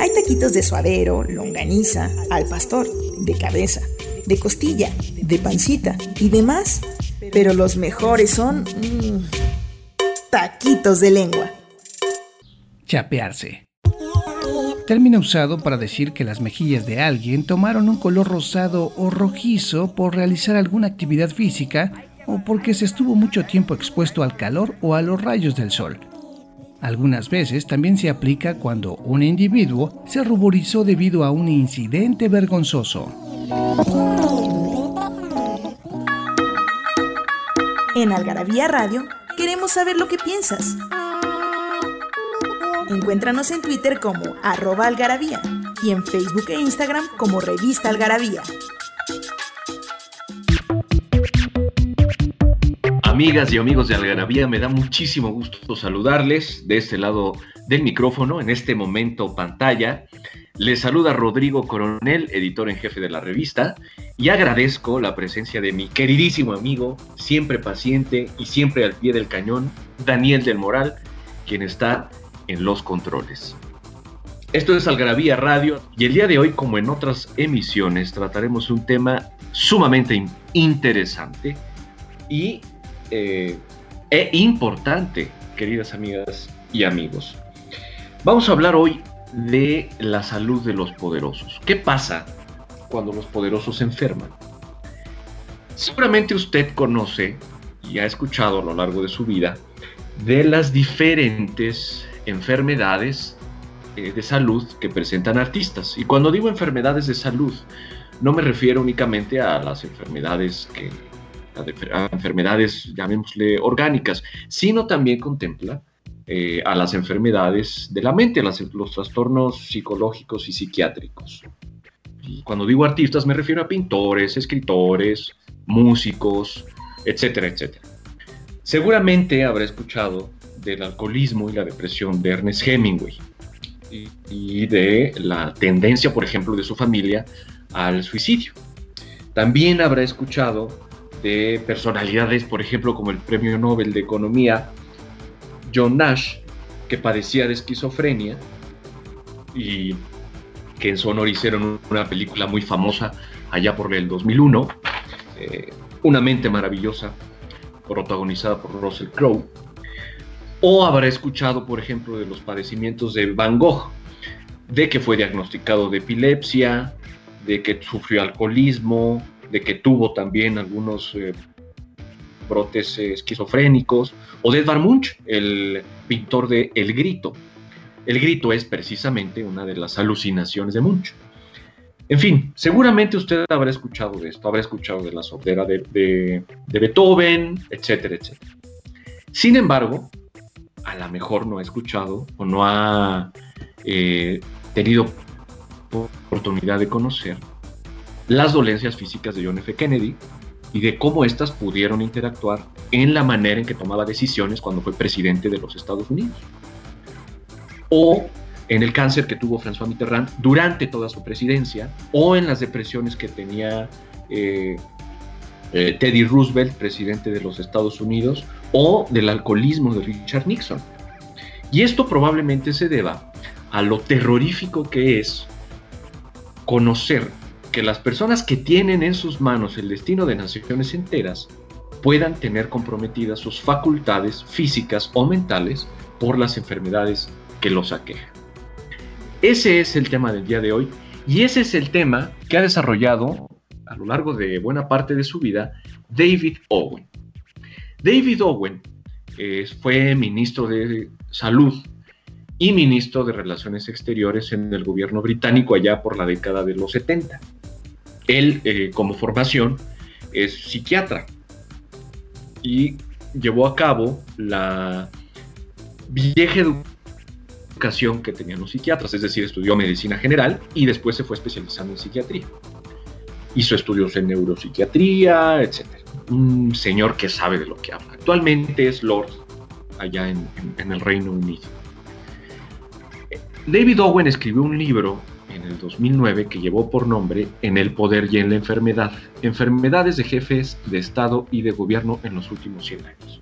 Hay taquitos de suadero, longaniza, al pastor, de cabeza, de costilla, de pancita y demás. Pero los mejores son... mmm, taquitos de lengua. Chapearse. Término usado para decir que las mejillas de alguien tomaron un color rosado o rojizo por realizar alguna actividad física o porque se estuvo mucho tiempo expuesto al calor o a los rayos del sol. Algunas veces también se aplica cuando un individuo se ruborizó debido a un incidente vergonzoso. En Algarabía Radio queremos saber lo que piensas. Encuéntranos en Twitter como arroba algarabía y en Facebook e Instagram como revista algarabía. Amigas y amigos de Algarabía, me da muchísimo gusto saludarles de este lado del micrófono, en este momento pantalla. Les saluda Rodrigo Coronel, editor en jefe de la revista, y agradezco la presencia de mi queridísimo amigo, siempre paciente y siempre al pie del cañón, Daniel del Moral, quien está en los controles. Esto es Algarabía Radio y el día de hoy, como en otras emisiones, trataremos un tema sumamente in- interesante y eh, e importante, queridas amigas y amigos. Vamos a hablar hoy de la salud de los poderosos. ¿Qué pasa cuando los poderosos se enferman? Seguramente usted conoce y ha escuchado a lo largo de su vida de las diferentes enfermedades eh, de salud que presentan artistas. Y cuando digo enfermedades de salud, no me refiero únicamente a las enfermedades que a enfermedades, llamémosle orgánicas, sino también contempla eh, a las enfermedades de la mente, las- los trastornos psicológicos y psiquiátricos. Y cuando digo artistas me refiero a pintores, escritores, músicos, etcétera, etcétera. Seguramente habrá escuchado del alcoholismo y la depresión de Ernest Hemingway y, y de la tendencia, por ejemplo, de su familia al suicidio. También habrá escuchado de personalidades, por ejemplo, como el premio Nobel de Economía, John Nash, que padecía de esquizofrenia y que en su honor hicieron una película muy famosa allá por el 2001, eh, Una mente maravillosa, protagonizada por Russell Crowe. O habrá escuchado, por ejemplo, de los padecimientos de Van Gogh, de que fue diagnosticado de epilepsia, de que sufrió alcoholismo, de que tuvo también algunos eh, brotes esquizofrénicos, o de Edvard Munch, el pintor de El Grito. El Grito es precisamente una de las alucinaciones de Munch. En fin, seguramente usted habrá escuchado de esto, habrá escuchado de la sordera de, de- de Beethoven, etcétera, etcétera. Sin embargo, a lo mejor no ha escuchado o no ha eh, tenido oportunidad de conocer las dolencias físicas de John F. Kennedy y de cómo éstas pudieron interactuar en la manera en que tomaba decisiones cuando fue presidente de los Estados Unidos. O en el cáncer que tuvo François Mitterrand durante toda su presidencia, o en las depresiones que tenía eh, eh, Teddy Roosevelt, presidente de los Estados Unidos, o del alcoholismo de Richard Nixon. Y esto probablemente se deba a lo terrorífico que es conocer que las personas que tienen en sus manos el destino de naciones enteras puedan tener comprometidas sus facultades físicas o mentales por las enfermedades que los aquejan. Ese es el tema del día de hoy y ese es el tema que ha desarrollado a lo largo de buena parte de su vida David Owen. David Owen eh, fue ministro de Salud y ministro de Relaciones Exteriores en el gobierno británico allá por la década de los 70. Él, eh, como formación, es psiquiatra y llevó a cabo la vieja educación que tenían los psiquiatras, es decir, estudió medicina general y después se fue especializando en psiquiatría. Hizo estudios en neuropsiquiatría, etc. Un señor que sabe de lo que habla. Actualmente es Lord allá en, en el Reino Unido. David Owen escribió un libro en el 2009 que llevó por nombre En el poder y en la enfermedad, enfermedades de jefes de Estado y de gobierno en los últimos 100 años.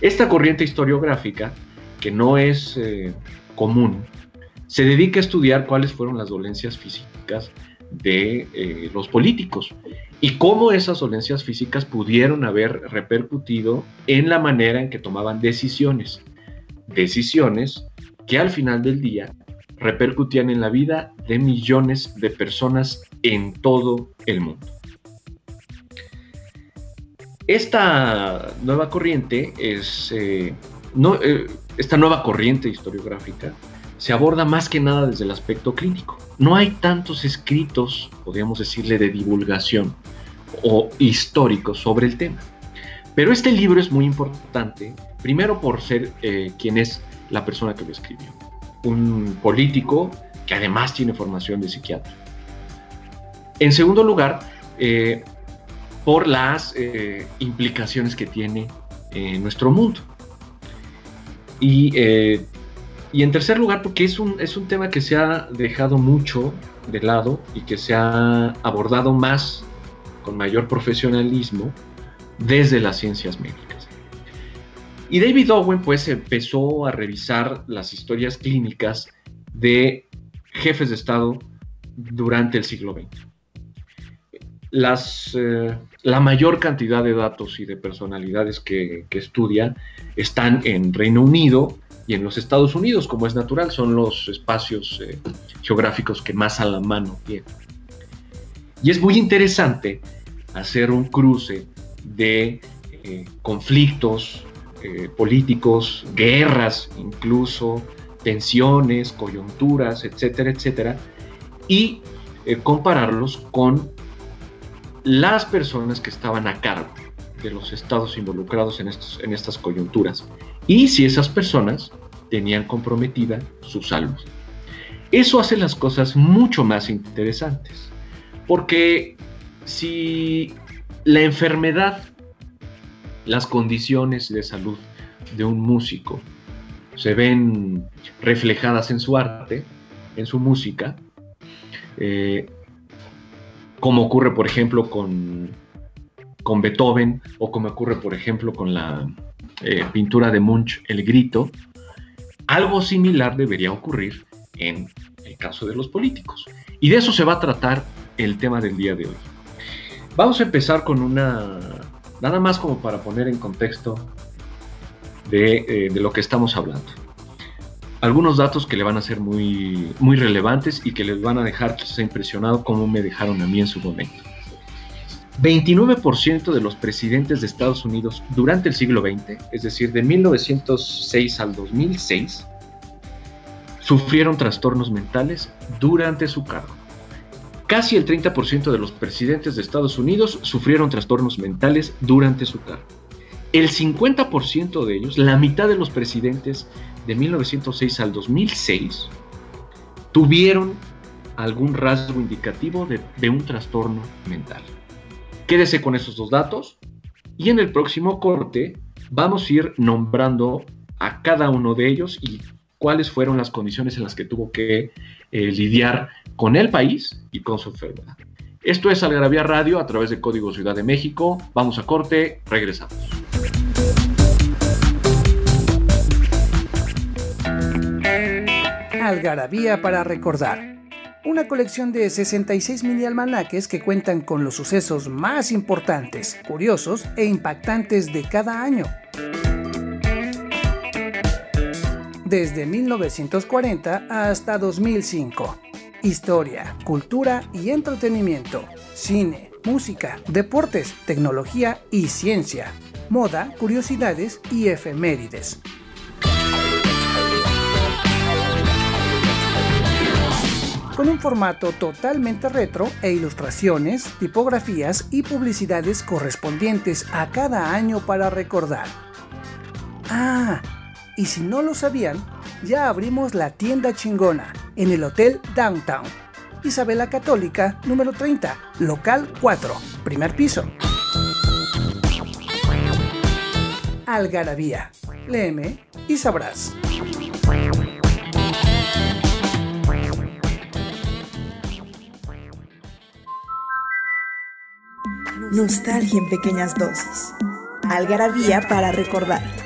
Esta corriente historiográfica, que no es eh, común, se dedica a estudiar cuáles fueron las dolencias físicas de eh, los políticos y cómo esas dolencias físicas pudieron haber repercutido en la manera en que tomaban decisiones. Decisiones que al final del día repercutían en la vida de millones de personas en todo el mundo. Esta nueva corriente es, eh, no, eh, esta nueva corriente historiográfica se aborda más que nada desde el aspecto clínico. No hay tantos escritos, podríamos decirle, de divulgación o históricos sobre el tema. Pero este libro es muy importante, primero por ser eh, quien es la persona que lo escribió un político que además tiene formación de psiquiatra. En segundo lugar, eh, por las eh, implicaciones que tiene en nuestro mundo. Y, eh, y, en tercer lugar, porque es un, es un tema que se ha dejado mucho de lado y que se ha abordado más con mayor profesionalismo desde las ciencias médicas. Y David Owen pues empezó a revisar las historias clínicas de jefes de Estado durante el siglo XX. Las, eh, la mayor cantidad de datos y de personalidades que, estudia están en Reino Unido y en los Estados Unidos, como es natural, son los espacios eh, geográficos que más a la mano tienen. Y es muy interesante hacer un cruce de eh, conflictos eh, políticos, guerras incluso, tensiones, coyunturas, etcétera, etcétera, y eh, compararlos con las personas que estaban a cargo de los estados involucrados en, estos, en estas coyunturas y si esas personas tenían comprometida su salud. Eso hace las cosas mucho más interesantes, porque si la enfermedad las condiciones de salud de un músico se ven reflejadas en su arte, en su música, eh, como ocurre, por ejemplo, con, con, Beethoven o como ocurre, por ejemplo, con la eh, pintura de Munch, El Grito, algo similar debería ocurrir en el caso de los políticos. Y de eso se va a tratar el tema del día de hoy. Vamos a empezar con una Nada más como para poner en contexto eh, de, lo que estamos hablando. Algunos datos que le van a ser muy, muy relevantes y que les van a dejar impresionado como me dejaron a mí en su momento. 29% de los presidentes de Estados Unidos durante el siglo XX, es decir, de 1906 al 2006, sufrieron trastornos mentales durante su cargo. Casi el 30% de los presidentes de Estados Unidos sufrieron trastornos mentales durante su cargo. El 50% de ellos, la mitad de los presidentes de 1906 al 2006, tuvieron algún rasgo indicativo de, de, un trastorno mental. Quédese con esos dos datos y en el próximo corte vamos a ir nombrando a cada uno de ellos y cuáles fueron las condiciones en las que tuvo que eh, lidiar con el país y con su enfermedad. Esto es Algarabía Radio a través de Código Ciudad de México. Vamos a corte, regresamos. Algarabía para recordar. Una colección de 66 mini almanaques que cuentan con los sucesos más importantes, curiosos e impactantes de cada año desde 1940 hasta 2005. Historia, cultura y entretenimiento, cine, música, deportes, tecnología y ciencia, moda, curiosidades y efemérides. Con un formato totalmente retro e ilustraciones, tipografías y publicidades correspondientes a cada año para recordar. Ah, y si no lo sabían, ya abrimos la tienda chingona en el Hotel Downtown. Isabela Católica, número 30, local 4, primer piso. Algarabía. Léeme y sabrás. Nostalgia en pequeñas dosis. Algarabía para recordar.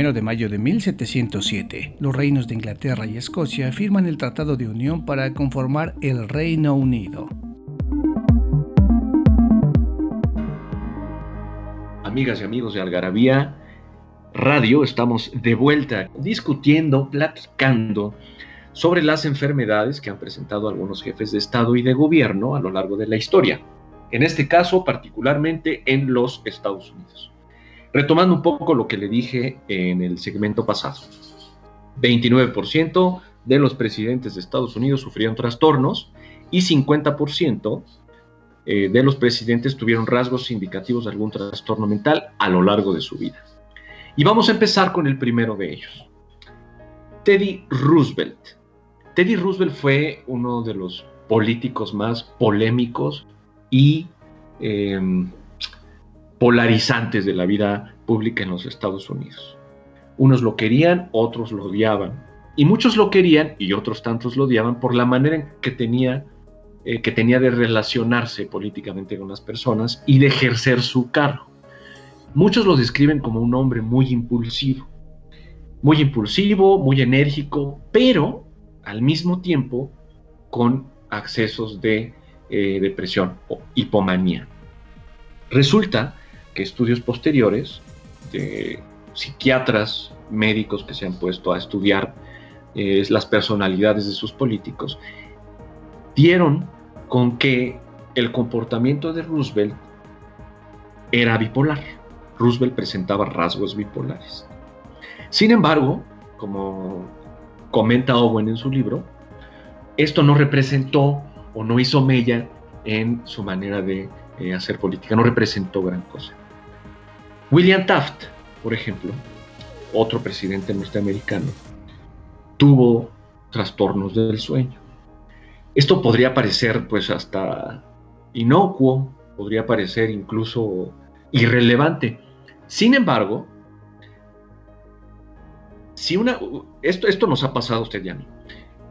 Primero de mayo de 1707, los reinos de Inglaterra y Escocia firman el Tratado de Unión para conformar el Reino Unido. Amigas y amigos de Algarabía Radio, estamos de vuelta discutiendo, platicando sobre las enfermedades que han presentado algunos jefes de Estado y de gobierno a lo largo de la historia. En este caso, particularmente en los Estados Unidos. Retomando un poco lo que le dije en el segmento pasado. 29% de los presidentes de Estados Unidos sufrieron trastornos y 50% eh, de los presidentes tuvieron rasgos indicativos de algún trastorno mental a lo largo de su vida. Y vamos a empezar con el primero de ellos. Teddy Roosevelt. Teddy Roosevelt fue uno de los políticos más polémicos y em, polarizantes de la vida pública en los Estados Unidos. Unos lo querían, otros lo odiaban. Y muchos lo querían y otros tantos lo odiaban por la manera en que tenía, eh, que tenía de relacionarse políticamente con las personas y de ejercer su cargo. Muchos lo describen como un hombre muy impulsivo, muy impulsivo, muy enérgico, pero al mismo tiempo con accesos de eh, depresión o hipomanía. Resulta que estudios posteriores de psiquiatras, médicos que se han puesto a estudiar eh, las personalidades de sus políticos, dieron con que el comportamiento de Roosevelt era bipolar. Roosevelt presentaba rasgos bipolares. Sin embargo, como comenta Owen en su libro, esto no representó o no hizo mella en su manera de eh, hacer política, no representó gran cosa. William Taft, por ejemplo, otro presidente norteamericano, tuvo trastornos del sueño. Esto podría parecer pues hasta inocuo, podría parecer incluso irrelevante. Sin embargo, si una, esto, esto nos ha pasado a usted y a mí.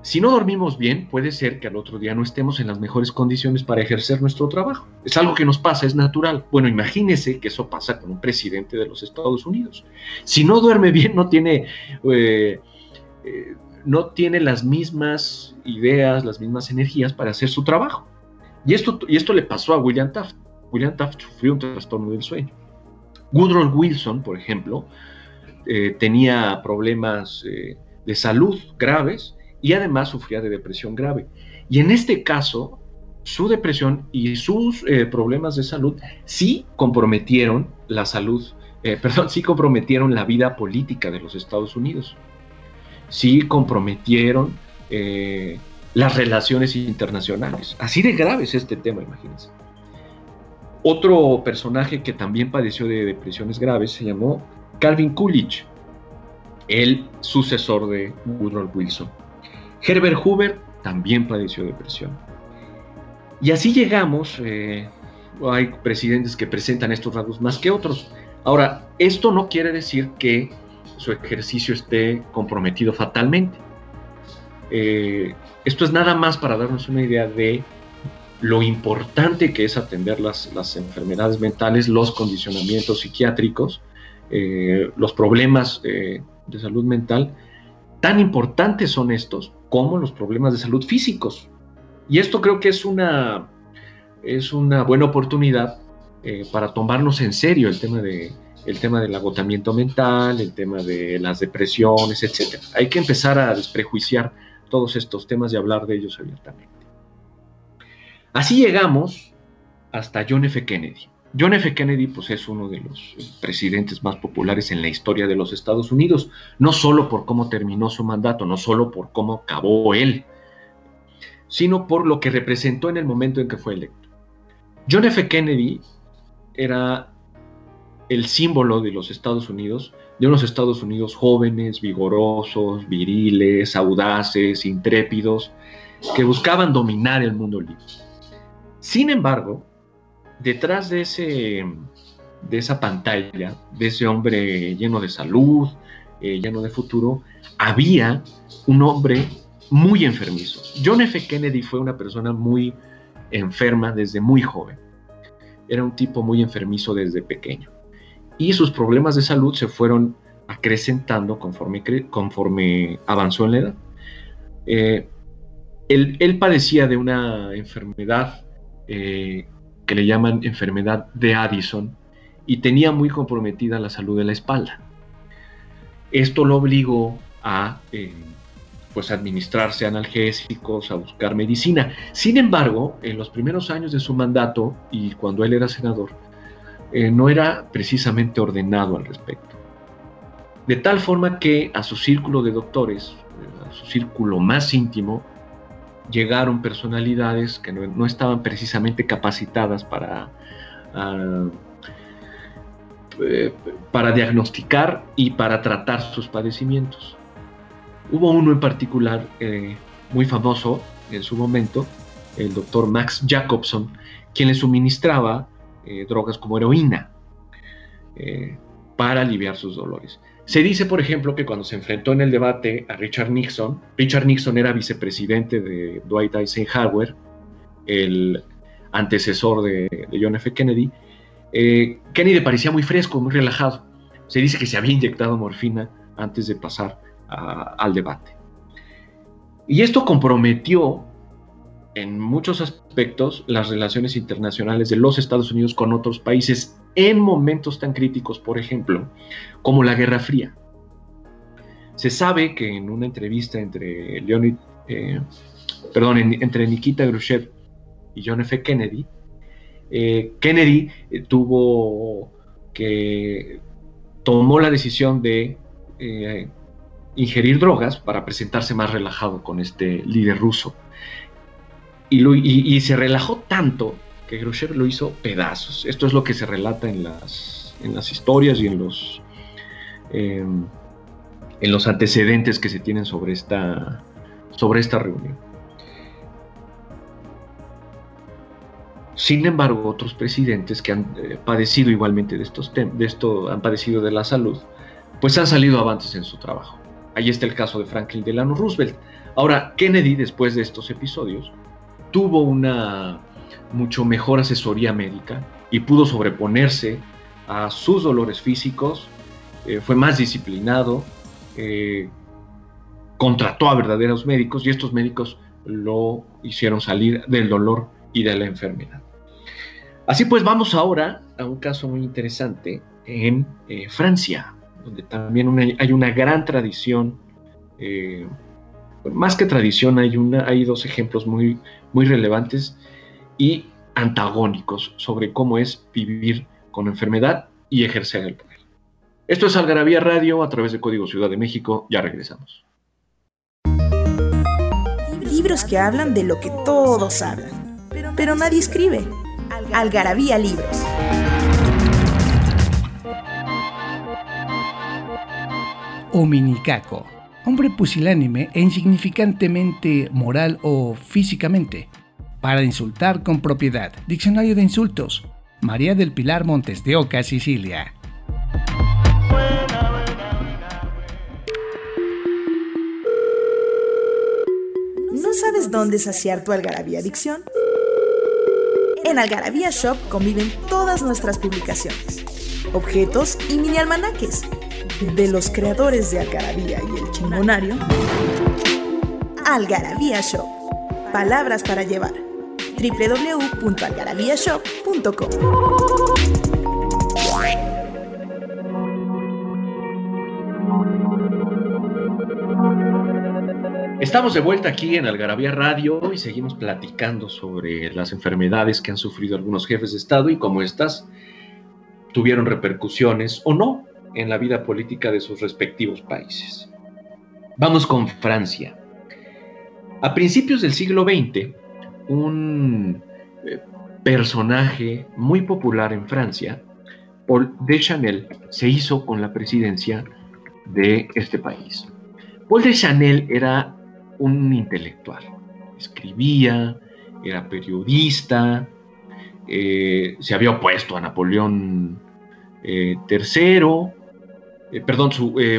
Si no dormimos bien, puede ser que al otro día no estemos en las mejores condiciones para ejercer nuestro trabajo. Es algo que nos pasa, es natural. Bueno, imagínese que eso pasa con un presidente de los Estados Unidos. Si no duerme bien, no tiene, eh, eh, no tiene las mismas ideas, las mismas energías para hacer su trabajo. Y esto, y esto le pasó a William Taft. William Taft sufrió un trastorno del sueño. Woodrow Wilson, por ejemplo, eh, tenía problemas de salud graves y además sufría de depresión grave. Y en este caso, su depresión y sus eh, problemas de salud sí comprometieron la salud, perdón, sí comprometieron la vida política de los Estados Unidos. Sí comprometieron las relaciones internacionales. Así de grave es este tema, imagínense. Otro personaje que también padeció de depresiones graves se llamó Calvin Coolidge, el sucesor de Woodrow Wilson. Herbert Hoover también padeció depresión. Y así llegamos, eh, hay presidentes que presentan estos rasgos más que otros. Ahora, esto no quiere decir que su ejercicio esté comprometido fatalmente. Eh, esto es nada más para darnos una idea de lo importante que es atender las, las enfermedades mentales, los condicionamientos psiquiátricos, eh, los problemas de salud mental, tan importantes son estos como los problemas de salud físicos. Y esto creo que es una, es una buena oportunidad eh, para tomarnos en serio el tema, de, el tema del agotamiento mental, el tema de las depresiones, etc. Hay que empezar a desprejuiciar todos estos temas y hablar de ellos abiertamente. Así llegamos hasta John F. Kennedy. John F. Kennedy pues, es uno de los presidentes más populares en la historia de los Estados Unidos, no solo por cómo terminó su mandato, no solo por cómo acabó él, sino por lo que representó en el momento en que fue electo. John F. Kennedy era el símbolo de los Estados Unidos, de unos Estados Unidos jóvenes, vigorosos, viriles, audaces, intrépidos, que buscaban dominar el mundo libre. Sin embargo, detrás de, ese, de esa pantalla, de ese hombre lleno de salud, eh, lleno de futuro, había un hombre muy enfermizo. John F. Kennedy fue una persona muy enferma desde muy joven. Era un tipo muy enfermizo desde pequeño. Y sus problemas de salud se fueron acrecentando conforme, conforme avanzó en la edad. Eh, él, padecía de una enfermedad eh, que le llaman enfermedad de Addison y tenía muy comprometida la salud de la espalda. Esto lo obligó a eh, pues administrarse analgésicos, a buscar medicina. Sin embargo, en los primeros años de su mandato y cuando él era senador, eh, no era precisamente ordenado al respecto. De tal forma que a su círculo de doctores, a su círculo más íntimo, llegaron personalidades que no, estaban precisamente capacitadas para, ah, eh, para diagnosticar y para tratar sus padecimientos. Hubo uno en particular eh, muy famoso en su momento, el doctor Max Jacobson, quien le suministraba eh, drogas como heroína para aliviar sus dolores. Se dice, por ejemplo, que cuando se enfrentó en el debate a Richard Nixon, Richard Nixon era vicepresidente de Dwight Eisenhower, el antecesor de, John F. Kennedy. Eh, Kennedy parecía muy fresco, muy relajado. Se dice que se había inyectado morfina antes de pasar al debate. Y esto comprometió en muchos aspectos las relaciones internacionales de los Estados Unidos con otros países en momentos tan críticos, por ejemplo, como la Guerra Fría. Se sabe que en una entrevista entre Leonid, eh, perdón, entre Nikita Khrushchev y John F. Kennedy, eh, Kennedy eh, tuvo que tomó la decisión de ingerir drogas para presentarse más relajado con este líder ruso. Y se relajó tanto que Khrushchev lo hizo pedazos. Esto es lo que se relata en las, historias y en los, em, en los antecedentes que se tienen sobre esta, reunión. Sin embargo, otros presidentes que han eh, padecido igualmente de estos de han padecido de la salud, pues han salido avantes en su trabajo. Ahí está el caso de Franklin Delano Roosevelt. Ahora, Kennedy, después de estos episodios, tuvo una mucho mejor asesoría médica y pudo sobreponerse a sus dolores físicos, eh, fue más disciplinado, eh, contrató a verdaderos médicos y estos médicos lo hicieron salir del dolor y de la enfermedad. Así pues, vamos ahora a un caso muy interesante en eh, Francia, donde también hay una gran tradición, más que tradición, hay, una, hay dos ejemplos muy, muy relevantes y antagónicos sobre cómo es vivir con enfermedad y ejercer el poder. Esto es Algarabía Radio a través de Código Ciudad de México. Ya regresamos. Libros que hablan de lo que todos hablan, pero nadie escribe. Algarabía Libros. Ominicaco, hombre pusilánime e insignificantemente moral o físicamente para insultar con propiedad. Diccionario de insultos. María del Pilar Montes de Oca, Sicilia. ¿No sabes dónde saciar tu algarabía adicción? En Algarabía Shop conviven todas nuestras publicaciones, objetos y mini almanaques de los creadores de Algarabía y el Chingonario. Algarabía Shop. Palabras para llevar www.algarabíashop.com. Estamos de vuelta aquí en Algarabía Radio y seguimos platicando sobre las enfermedades que han sufrido algunos jefes de Estado y cómo estas tuvieron repercusiones o no en la vida política de sus respectivos países. Vamos con Francia. A principios del siglo XX, un eh, personaje muy popular en Francia Paul Deschanel se hizo con la presidencia de este país. Paul Deschanel era un intelectual, escribía, era periodista, eh, se había opuesto a Napoleón III, eh, eh, perdón,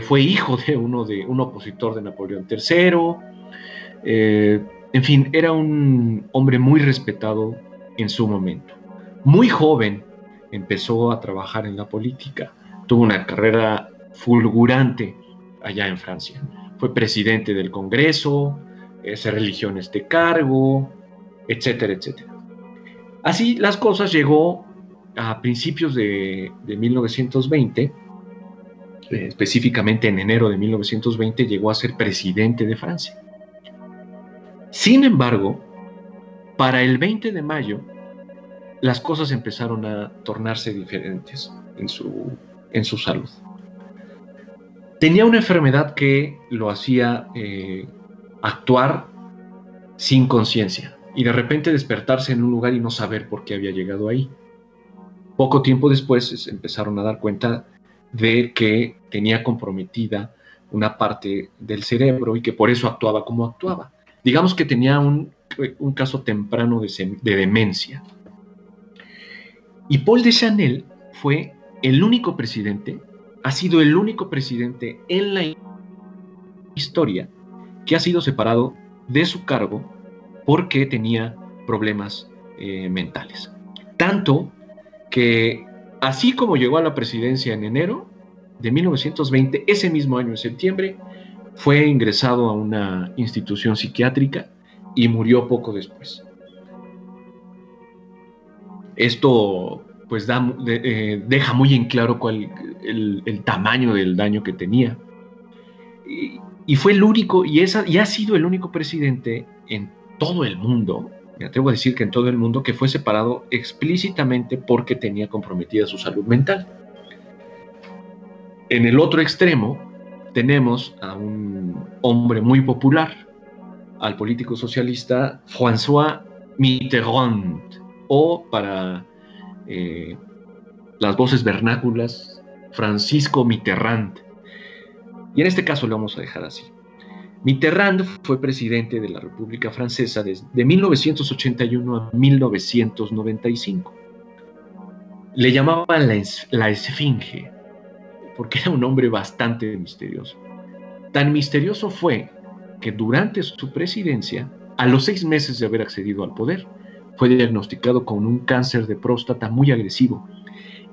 fue hijo de uno de un opositor de Napoleón III, en fin, era un hombre muy respetado en su momento. Muy joven empezó a trabajar en la política, tuvo una carrera fulgurante allá en Francia. Fue presidente del Congreso, se religió en este cargo, etcétera, etcétera. Así las cosas llegó a principios de, 1920, específicamente en enero de 1920, llegó a ser presidente de Francia. Sin embargo, para el 20 de mayo, las cosas empezaron a tornarse diferentes en su, en su salud. Tenía una enfermedad que lo hacía eh, actuar sin conciencia y de repente despertarse en un lugar y no saber por qué había llegado ahí. Poco tiempo después empezaron a dar cuenta de que tenía comprometida una parte del cerebro y que por eso actuaba como actuaba. Digamos que tenía un, caso temprano de, de, demencia. Y Paul de Chanel fue el único presidente, ha sido el único presidente en la historia que ha sido separado de su cargo porque tenía problemas eh, mentales. Tanto que así como llegó a la presidencia en enero de 1920, ese mismo año en septiembre, fue ingresado a una institución psiquiátrica y murió poco después. Esto pues eh, deja muy en claro cuál el, tamaño del daño que tenía. Y, fue el único, y, ha sido el único presidente en todo el mundo, me atrevo a decir que en todo el mundo, que fue separado explícitamente porque tenía comprometida su salud mental. En el otro extremo tenemos a un hombre muy popular, al político socialista François Mitterrand, o para eh, las voces vernáculas, Francisco Mitterrand. Y en este caso lo vamos a dejar así. Mitterrand fue presidente de la República Francesa desde 1981 a 1995. Le llamaban la, Esfinge, porque era un hombre bastante misterioso. Tan misterioso fue que durante su presidencia, a los seis meses de haber accedido al poder, fue diagnosticado con un cáncer de próstata muy agresivo.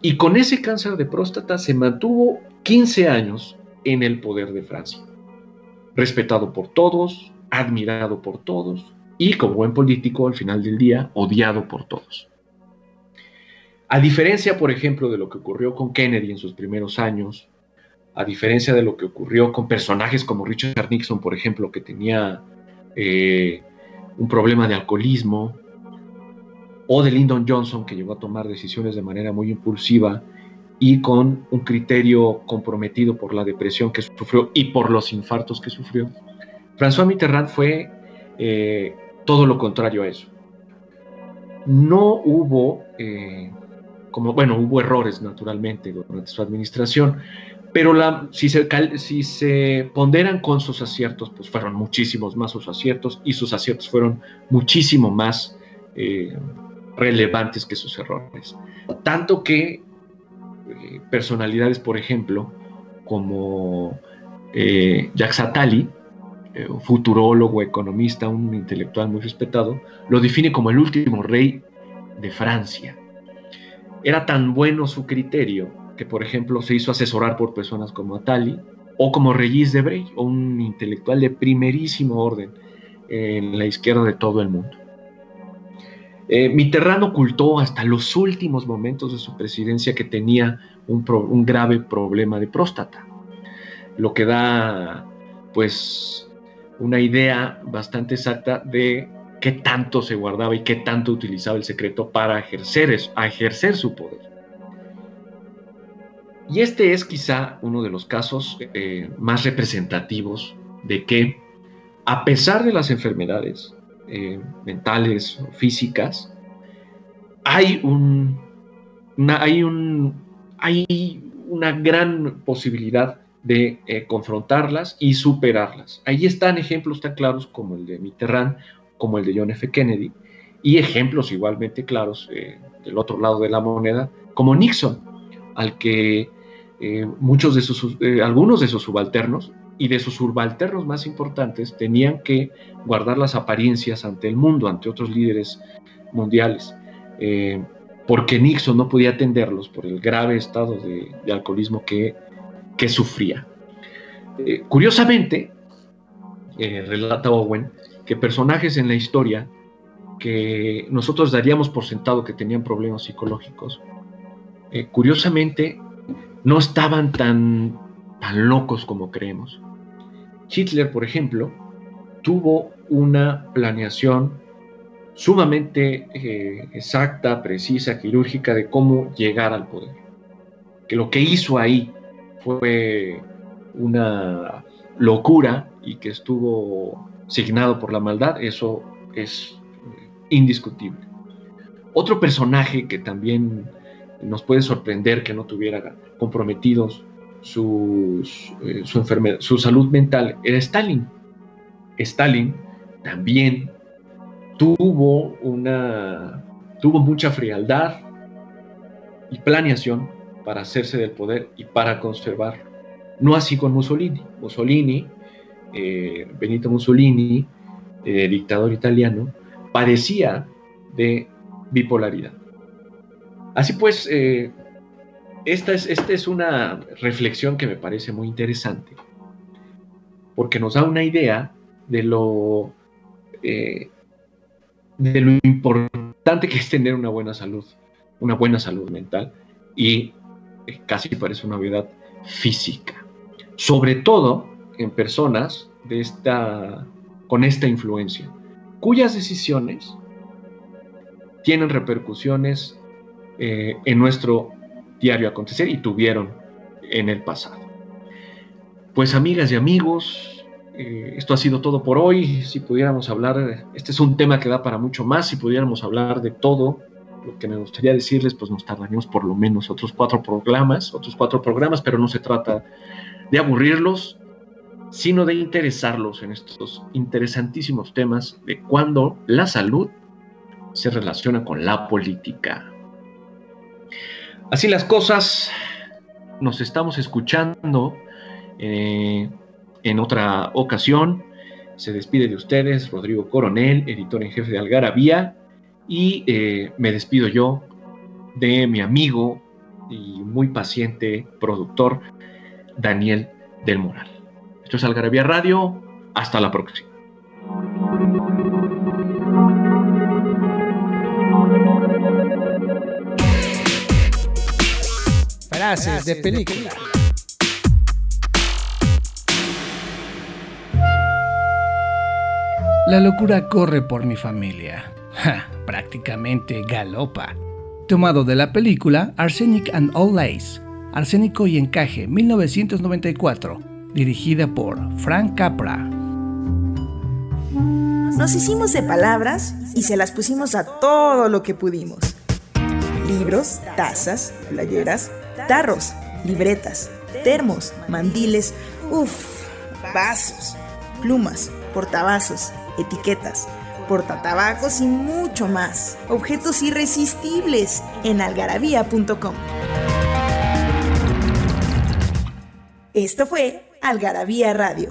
Y con ese cáncer de próstata se mantuvo 15 años en el poder de Francia respetado por todos, admirado por todos y como buen político al final del día odiado por todos. A diferencia, por ejemplo, de lo que ocurrió con Kennedy en sus primeros años, a diferencia de lo que ocurrió con personajes como Richard Nixon, por ejemplo, que tenía eh, un problema de alcoholismo, o de Lyndon Johnson, que llegó a tomar decisiones de manera muy impulsiva y con un criterio comprometido por la depresión que sufrió y por los infartos que sufrió. François Mitterrand fue eh, todo lo contrario a eso. No hubo, eh, como, bueno, hubo errores naturalmente durante su administración, pero la, si, se, si se ponderan con sus aciertos, pues fueron muchísimos más sus aciertos y sus aciertos fueron muchísimo más eh, relevantes que sus errores. Tanto que eh, personalidades, por ejemplo, como eh, Jacques Attali, eh, futurólogo, economista, un intelectual muy respetado, lo define como el último rey de Francia. Era tan bueno su criterio que, por ejemplo, se hizo asesorar por personas como Attali o como Regis Debray, un intelectual de primerísimo orden en la izquierda de todo el mundo. Eh, Mitterrand ocultó hasta los últimos momentos de su presidencia que tenía un, grave problema de próstata, lo que da pues una idea bastante exacta de qué tanto se guardaba y qué tanto utilizaba el secreto para ejercer, su poder. Y este es quizá uno de los casos eh, más representativos de que, a pesar de las enfermedades, eh, mentales o físicas, hay un, hay un hay una gran posibilidad de eh, confrontarlas y superarlas. Ahí están ejemplos tan claros como el de Mitterrand, como el de John F. Kennedy, y ejemplos igualmente claros eh, del otro lado de la moneda, como Nixon, al que muchos de sus, algunos de sus subalternos y de sus subalternos más importantes tenían que guardar las apariencias ante el mundo, ante otros líderes mundiales porque Nixon no podía atenderlos por el grave estado de, alcoholismo que, sufría. Eh, curiosamente, eh, relata Owen, que personajes en la historia que nosotros daríamos por sentado que tenían problemas psicológicos, eh, curiosamente no estaban tan, tan locos como creemos. Hitler, por ejemplo, tuvo una planeación sumamente eh, exacta, precisa, quirúrgica de cómo llegar al poder. Que lo que hizo ahí fue una locura y que estuvo signado por la maldad, eso es eh, indiscutible. Otro personaje que también nos puede sorprender que no tuviera comprometidos eh, su, enfermedad, su salud mental era Stalin. Stalin también tuvo, una, tuvo mucha frialdad y planeación para hacerse del poder y para conservar. No así con Mussolini. Mussolini, eh, Benito Mussolini, eh, dictador italiano, padecía de bipolaridad. Así pues, esta, es, esta es una reflexión que me parece muy interesante, porque nos da una idea de lo de lo importante que es tener una buena salud, una buena salud mental y eh, casi parece una obviedad física. Sobre todo en personas de esta, con esta influencia, cuyas decisiones tienen repercusiones eh, en nuestro diario acontecer y tuvieron en el pasado. Pues amigas y amigos, eh, esto ha sido todo por hoy. Si pudiéramos hablar, este es un tema que da para mucho más. Si pudiéramos hablar de todo lo que me gustaría decirles, pues nos tardaríamos por lo menos otros cuatro programas, otros cuatro programas, pero no se trata de aburrirlos, sino de interesarlos en estos interesantísimos temas de cuando la salud se relaciona con la política. Así las cosas, nos estamos escuchando. Eh, en otra ocasión. Se despide de ustedes Rodrigo Coronel, editor en jefe de Algarabía, y eh, me despido yo de mi amigo y muy paciente productor Daniel del Moral. Esto es Algarabía Radio. Hasta la próxima. Frases de película. La locura corre por mi familia. prácticamente galopa. Tomado de la película Arsenic and All Lace, Arsénico y Encaje, 1994, dirigida por Frank Capra. Nos hicimos de palabras y se las pusimos a todo lo que pudimos. Libros, tazas, playeras, tarros, libretas, termos, mandiles, uff, vasos, plumas, portavasos, etiquetas, portatabacos y mucho más. Objetos irresistibles en algarabía.com. Esto fue Algarabía Radio.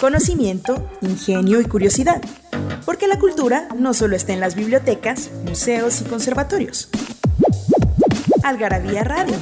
Conocimiento, ingenio y curiosidad. Porque la cultura no solo está en las bibliotecas, museos y conservatorios. Algarabía Radio